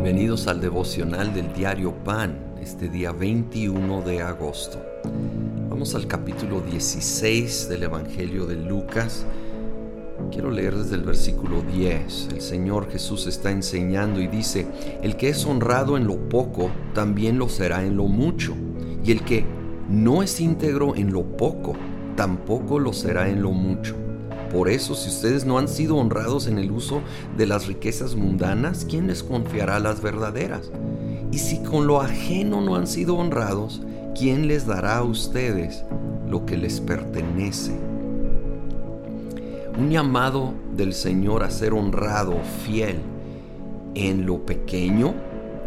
Bienvenidos al devocional del diario Pan, este día 21 de agosto. Vamos al capítulo 16 del Evangelio de Lucas. Quiero leer desde el versículo 10. El Señor Jesús está enseñando y dice, el que es honrado en lo poco, también lo será en lo mucho. Y el que no es íntegro en lo poco, tampoco lo será en lo mucho. Por eso, si ustedes no han sido honrados en el uso de las riquezas mundanas, ¿quién les confiará las verdaderas? Y si con lo ajeno no han sido honrados, ¿quién les dará a ustedes lo que les pertenece? Un llamado del Señor a ser honrado, fiel, en lo pequeño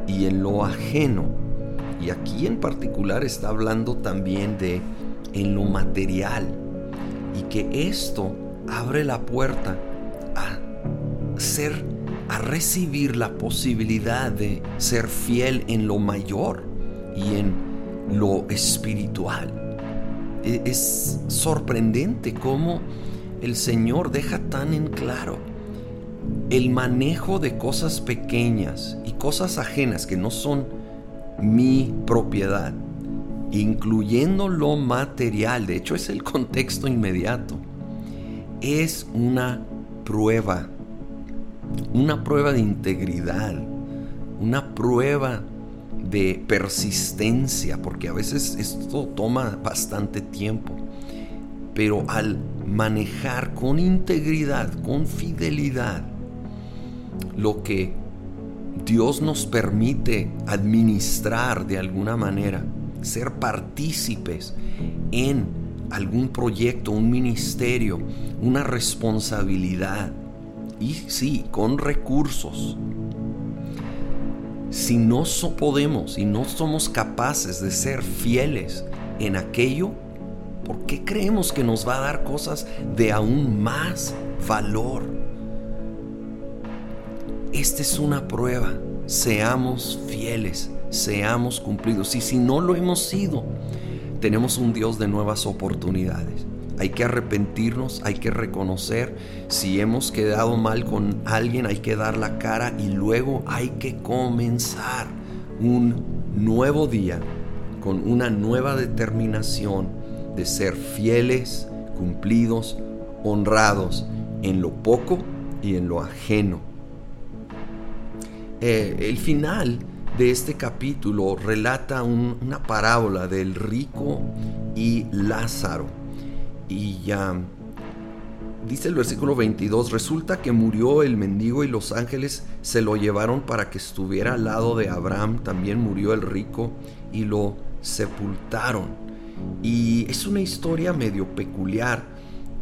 y en lo ajeno. Y aquí en particular está hablando también de en lo material. Y que esto abre la puerta a ser, a recibir la posibilidad de ser fiel en lo mayor y en lo espiritual. E, es sorprendente cómo el Señor deja tan en claro el manejo de cosas pequeñas y cosas ajenas que no son mi propiedad, incluyendo lo material. De hecho, es el contexto inmediato es una prueba, una prueba de integridad, una prueba de persistencia, porque a veces esto toma bastante tiempo. Pero al manejar con integridad, con fidelidad, lo que Dios nos permite administrar de alguna manera, ser partícipes en algún proyecto, un ministerio, una responsabilidad. Y sí, con recursos. Si no podemos y no somos capaces de ser fieles en aquello, ¿por qué creemos que nos va a dar cosas de aún más valor? Esta es una prueba. Seamos fieles, seamos cumplidos. Y si no lo hemos sido, tenemos un Dios de nuevas oportunidades. Hay que arrepentirnos, hay que reconocer si hemos quedado mal con alguien, hay que dar la cara y luego hay que comenzar un nuevo día con una nueva determinación de ser fieles, cumplidos, honrados en lo poco y en lo ajeno. Eh, el final de este capítulo relata una parábola del rico y Lázaro. Y ya dice el versículo 22, resulta que murió el mendigo y los ángeles se lo llevaron para que estuviera al lado de Abraham. También murió el rico y lo sepultaron. Y es una historia medio peculiar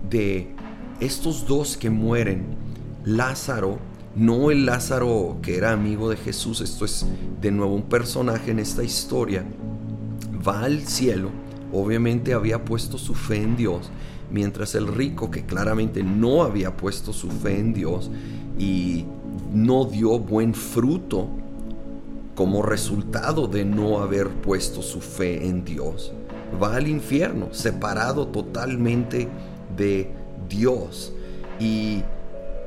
de estos dos que mueren, Lázaro no el Lázaro que era amigo de Jesús, esto es de nuevo un personaje en esta historia, va al cielo, obviamente había puesto su fe en Dios, mientras el rico que claramente no había puesto su fe en Dios y no dio buen fruto como resultado de no haber puesto su fe en Dios, va al infierno, separado totalmente de Dios. Y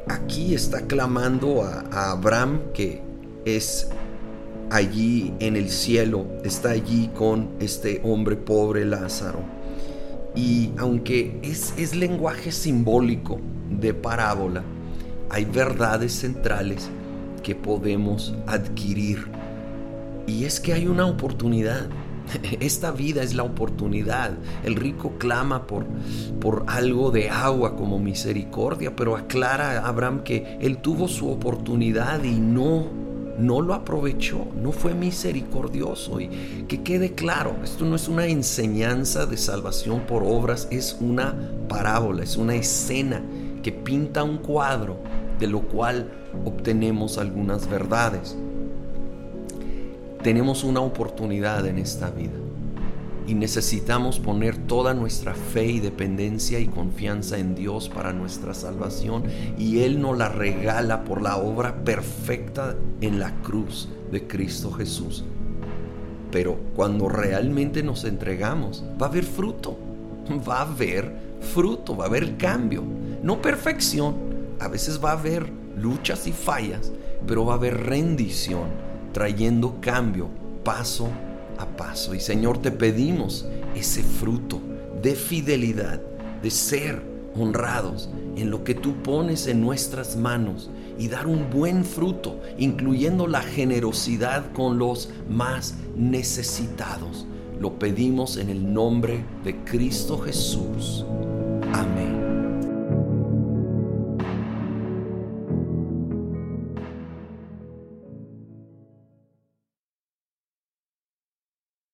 aquí está clamando a, Abraham que es allí en el cielo, está allí con este hombre pobre Lázaro. Y aunque es, lenguaje simbólico de parábola, hay verdades centrales que podemos adquirir. Y es que hay una oportunidad esta vida es la oportunidad. El rico clama por, por algo de agua como misericordia, pero aclara a Abraham que él tuvo su oportunidad y no, no lo aprovechó, no fue misericordioso. Y que quede claro, esto no es una enseñanza de salvación por obras, es una parábola, es una escena que pinta un cuadro de lo cual obtenemos algunas verdades tenemos una oportunidad en esta vida y necesitamos poner toda nuestra fe y dependencia y confianza en Dios para nuestra salvación y Él nos la regala por la obra perfecta en la cruz de Cristo Jesús. Pero cuando realmente nos entregamos, va a haber fruto, va a haber fruto, va a haber cambio, no perfección, a veces va a haber luchas y fallas, pero va a haber rendición trayendo cambio paso a paso. Y Señor, te pedimos ese fruto de fidelidad, de ser honrados en lo que tú pones en nuestras manos y dar un buen fruto, incluyendo la generosidad con los más necesitados. Lo pedimos en el nombre de Cristo Jesús.